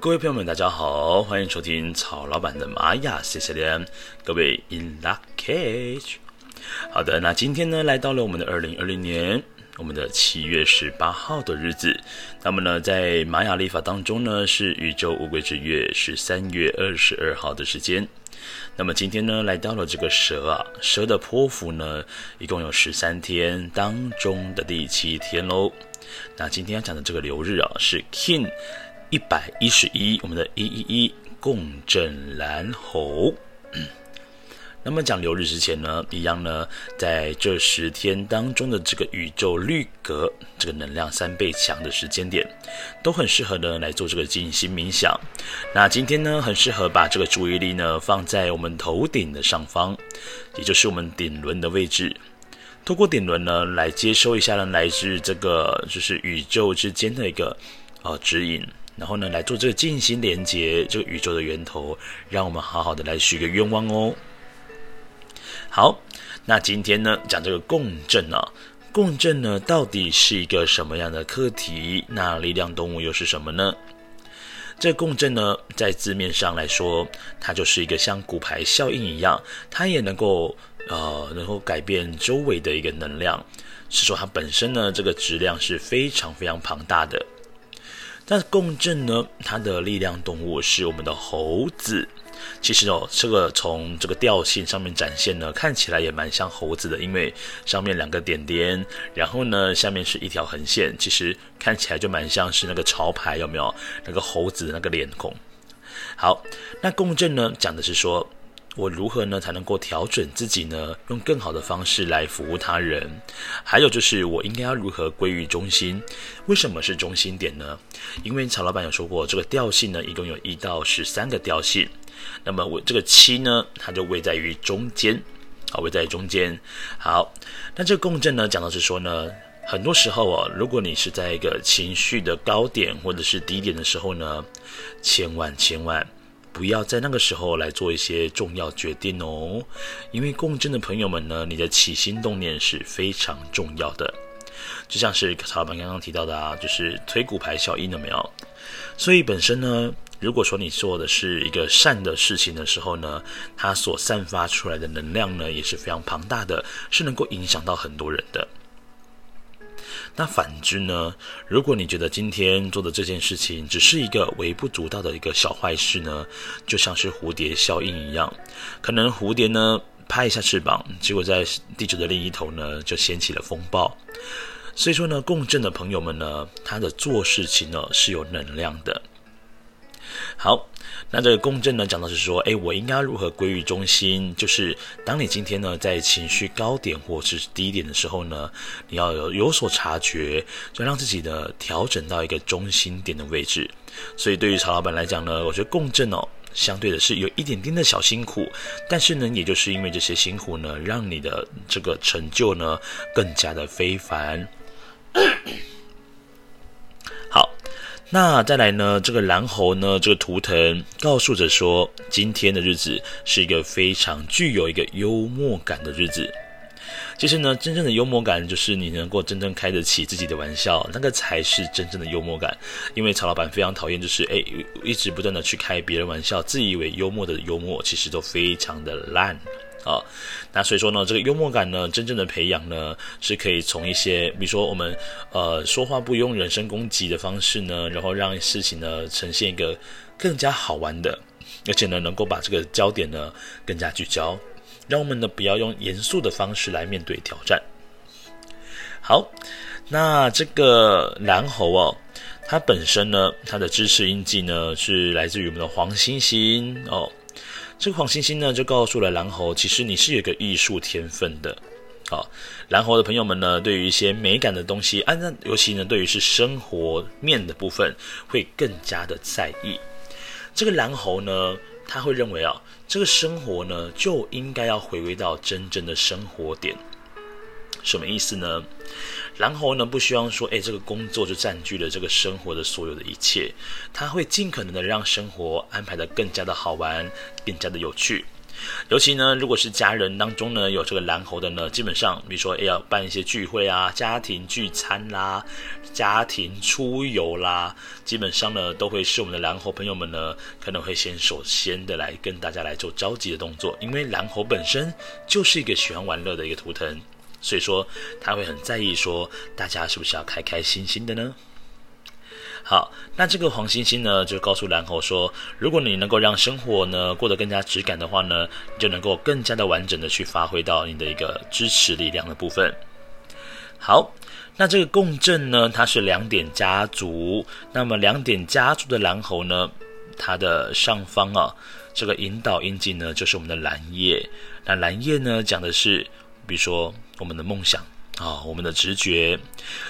各位朋友们，大家好，欢迎收听曹老板的玛雅，谢谢您，各位 In luck cage。好的，那今天呢，来到了我们的二零二零年，我们的七月十八号的日子。那么呢，在玛雅历法当中呢，是宇宙乌龟之月是三月二十二号的时间。那么今天呢，来到了这个蛇啊，蛇的泼符呢，一共有十三天当中的第七天喽。那今天要讲的这个流日啊，是 King。一百一十一，我们的一一一共振蓝猴。那么讲流日之前呢，一样呢，在这十天当中的这个宇宙绿格，这个能量三倍强的时间点，都很适合呢来做这个静心冥想。那今天呢，很适合把这个注意力呢放在我们头顶的上方，也就是我们顶轮的位置，透过顶轮呢来接收一下呢来自这个就是宇宙之间的一个呃指引。然后呢，来做这个静心连接这个宇宙的源头，让我们好好的来许个愿望哦。好，那今天呢，讲这个共振啊，共振呢，到底是一个什么样的课题？那力量动物又是什么呢？这共振呢，在字面上来说，它就是一个像骨牌效应一样，它也能够呃，能够改变周围的一个能量，是说它本身呢，这个质量是非常非常庞大的。但是共振呢，它的力量动物是我们的猴子。其实哦，这个从这个调性上面展现呢，看起来也蛮像猴子的，因为上面两个点点，然后呢，下面是一条横线，其实看起来就蛮像是那个潮牌，有没有？那个猴子的那个脸孔。好，那共振呢，讲的是说。我如何呢才能够调整自己呢？用更好的方式来服务他人。还有就是我应该要如何归于中心？为什么是中心点呢？因为曹老板有说过，这个调性呢，一共有一到十三个调性。那么我这个七呢，它就位在于中间，好，位在中间。好，那这个共振呢，讲的是说呢，很多时候啊，如果你是在一个情绪的高点或者是低点的时候呢，千万千万。不要在那个时候来做一些重要决定哦，因为共振的朋友们呢，你的起心动念是非常重要的。就像是曹老板刚刚提到的啊，就是推骨牌效应了没有？所以本身呢，如果说你做的是一个善的事情的时候呢，它所散发出来的能量呢，也是非常庞大的，是能够影响到很多人的。那反之呢？如果你觉得今天做的这件事情只是一个微不足道的一个小坏事呢，就像是蝴蝶效应一样，可能蝴蝶呢拍一下翅膀，结果在地球的另一头呢就掀起了风暴。所以说呢，共振的朋友们呢，他的做事情呢是有能量的。好，那这个共振呢，讲的是说，哎，我应该如何归于中心？就是当你今天呢在情绪高点或是低点的时候呢，你要有有所察觉，就让自己的调整到一个中心点的位置。所以对于曹老板来讲呢，我觉得共振哦，相对的是有一点点的小辛苦，但是呢，也就是因为这些辛苦呢，让你的这个成就呢更加的非凡。那再来呢？这个蓝猴呢？这个图腾告诉着说，今天的日子是一个非常具有一个幽默感的日子。其实呢，真正的幽默感就是你能够真正开得起自己的玩笑，那个才是真正的幽默感。因为曹老板非常讨厌，就是哎，一直不断的去开别人玩笑，自以为幽默的幽默，其实都非常的烂。啊、那所以说呢，这个幽默感呢，真正的培养呢，是可以从一些，比如说我们呃说话不用人身攻击的方式呢，然后让事情呢呈现一个更加好玩的，而且呢能够把这个焦点呢更加聚焦，让我们呢不要用严肃的方式来面对挑战。好，那这个蓝猴哦，它本身呢，它的支持印记呢是来自于我们的黄星星哦。这个黄星星呢，就告诉了蓝猴，其实你是有个艺术天分的。好，蓝猴的朋友们呢，对于一些美感的东西，啊，那尤其呢，对于是生活面的部分，会更加的在意。这个蓝猴呢，他会认为啊，这个生活呢，就应该要回归到真正的生活点。什么意思呢？蓝猴呢，不希望说，哎，这个工作就占据了这个生活的所有的一切，他会尽可能的让生活安排的更加的好玩，更加的有趣。尤其呢，如果是家人当中呢有这个蓝猴的呢，基本上比如说要办一些聚会啊、家庭聚餐啦、家庭出游啦，基本上呢都会是我们的蓝猴朋友们呢可能会先首先的来跟大家来做召集的动作，因为蓝猴本身就是一个喜欢玩乐的一个图腾，所以说他会很在意说大家是不是要开开心心的呢？好，那这个黄星星呢，就告诉蓝猴说，如果你能够让生活呢过得更加质感的话呢，你就能够更加的完整的去发挥到你的一个支持力量的部分。好，那这个共振呢，它是两点家族，那么两点家族的蓝猴呢，它的上方啊，这个引导印记呢，就是我们的蓝叶。那蓝叶呢，讲的是，比如说我们的梦想。啊、我们的直觉，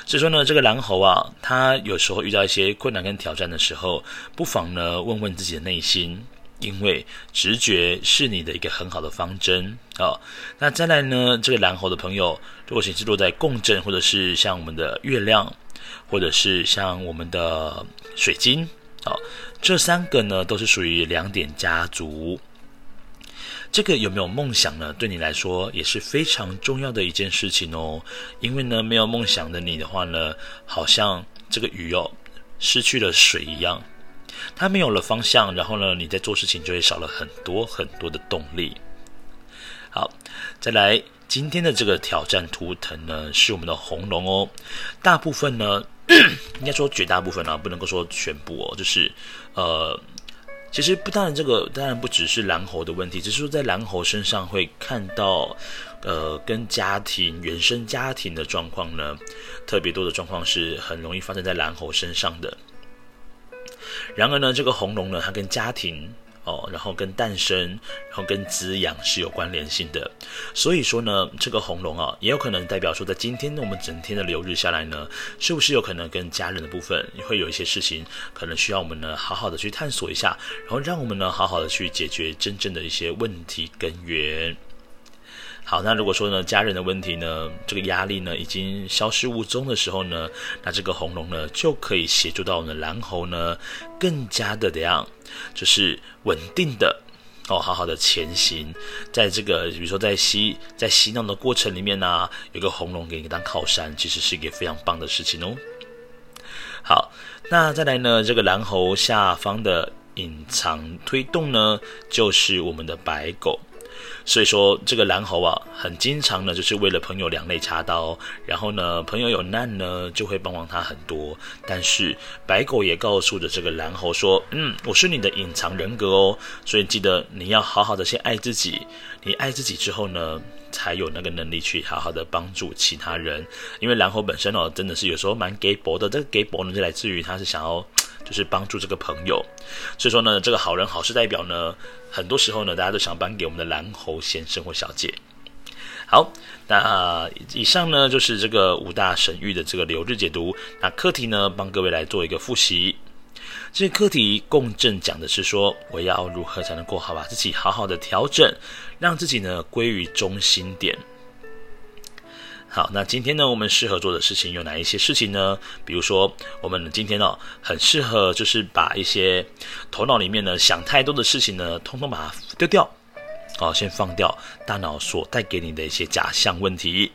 所以说呢，这个蓝猴啊，他有时候遇到一些困难跟挑战的时候，不妨呢问问自己的内心，因为直觉是你的一个很好的方针啊、那再来呢，这个蓝猴的朋友，如果你是落在共振，或者是像我们的月亮，或者是像我们的水晶，啊、这三个呢都是属于两点家族。这个有没有梦想呢？对你来说也是非常重要的一件事情哦。因为呢，没有梦想的你的话呢，好像这个鱼哦，失去了水一样，它没有了方向，然后呢，你在做事情就会少了很多很多的动力。好，再来今天的这个挑战图腾呢，是我们的红龙哦。大部分呢，应该说绝大部分啊，不能够说全部哦，就是呃。其实不，当然这个当然不只是蓝猴的问题，只是说在蓝猴身上会看到，呃，跟家庭原生家庭的状况呢，特别多的状况是很容易发生在蓝猴身上的。然而呢，这个红龙呢，它跟家庭。哦，然后跟诞生，然后跟滋养是有关联性的，所以说呢，这个红龙啊，也有可能代表说，在今天呢，我们整天的流日下来呢，是不是有可能跟家人的部分会有一些事情，可能需要我们呢，好好的去探索一下，然后让我们呢，好好的去解决真正的一些问题根源。好，那如果说呢，家人的问题呢，这个压力呢已经消失无踪的时候呢，那这个红龙呢就可以协助到我们的蓝猴呢，更加的怎样，就是稳定的哦，好好的前行，在这个比如说在洗在洗脑的过程里面呢、有个红龙给你当靠山，其实是一个非常棒的事情哦。好，那再来呢，这个蓝猴下方的隐藏推动呢，就是我们的白狗。所以说，这个蓝猴啊，很经常呢，就是为了朋友两肋插刀，然后呢，朋友有难呢，就会帮忙他很多。但是白狗也告诉着这个蓝猴说：“嗯，我是你的隐藏人格哦，所以记得你要好好的先爱自己。你爱自己之后呢，才有那个能力去好好的帮助其他人。因为蓝猴本身哦，真的是有时候蛮给薄的。这个给薄呢，就来自于他是想要。”是帮助这个朋友，所以说呢，这个好人好事代表呢，很多时候呢，大家都想颁给我们的蓝猴先生或小姐。好，那以上呢就是这个五大神域的这个流日解读。那课题呢，帮各位来做一个复习。这课题共振讲的是说，我要如何才能够好把自己好好的调整，让自己呢归于中心点。好，那今天呢，我们适合做的事情有哪一些事情呢？比如说，我们今天哦，很适合就是把一些头脑里面呢想太多的事情呢，通通把它丢掉，哦，先放掉大脑所带给你的一些假象问题。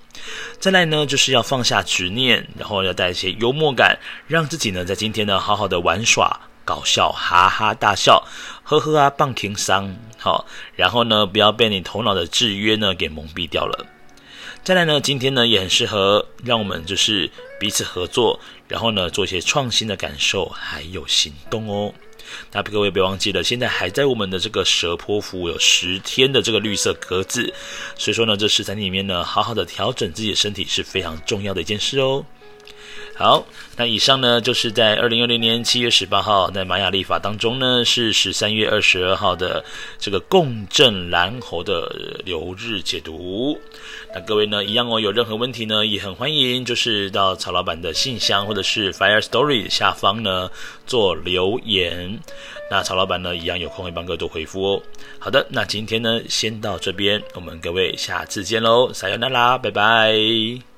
再来呢，就是要放下执念，然后要带一些幽默感，让自己呢在今天呢好好的玩耍、搞笑、哈哈大笑，呵呵啊，棒听桑，好，然后呢，不要被你头脑的制约呢给蒙蔽掉了。再来呢，今天呢也很适合让我们就是彼此合作，然后呢做一些创新的感受，还有行动哦。那各位别忘记了，现在还在我们的这个蛇波符有十天的这个绿色格子，所以说呢这十三天里面呢，好好的调整自己的身体是非常重要的一件事哦。好，那以上呢就是在二零二零年七月十八号在玛雅历法当中呢是十三月二十二号的这个共振蓝猴的流日解读。那各位呢一样哦，有任何问题呢也很欢迎，就是到曹老板的信箱或者是 Fire Story 下方呢做留言。那曹老板呢一样有空会帮各位做回复哦。好的，那今天呢先到这边，我们各位下次见喽，撒由那拉，拜拜。